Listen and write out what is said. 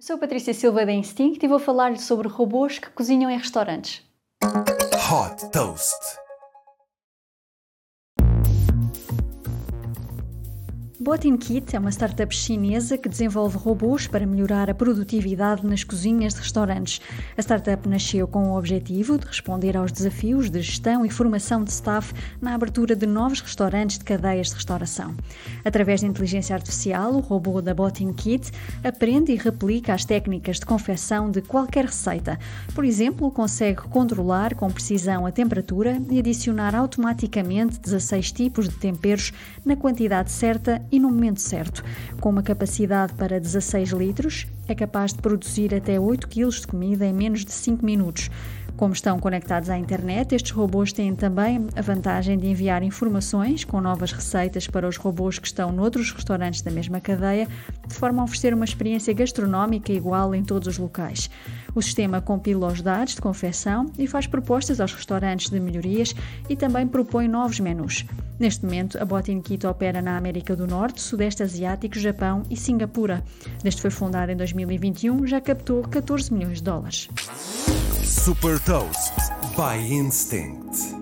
Eu sou Patrícia Silva da Instinct e vou falar-lhe sobre robôs que cozinham em restaurantes. Hot Toast. Botin Kit é uma startup chinesa que desenvolve robôs para melhorar a produtividade nas cozinhas de restaurantes. A startup nasceu com o objetivo de responder aos desafios de gestão e formação de staff na abertura de novos restaurantes de cadeias de restauração. Através de inteligência artificial, o robô da Botin Kit aprende e replica as técnicas de confecção de qualquer receita. Por exemplo, consegue controlar com precisão a temperatura e adicionar automaticamente 16 tipos de temperos na quantidade certa e no momento certo. Com uma capacidade para 16 litros, é capaz de produzir até 8 kg de comida em menos de 5 minutos. Como estão conectados à internet, estes robôs têm também a vantagem de enviar informações com novas receitas para os robôs que estão noutros restaurantes da mesma cadeia, de forma a oferecer uma experiência gastronómica igual em todos os locais. O sistema compila os dados de confecção e faz propostas aos restaurantes de melhorias e também propõe novos menus. Neste momento, a Botin Kit opera na América do Norte, Sudeste Asiático, Japão e Singapura. Desde foi fundada em 2021, já captou 14 milhões de dólares. Super Toast by Instinct.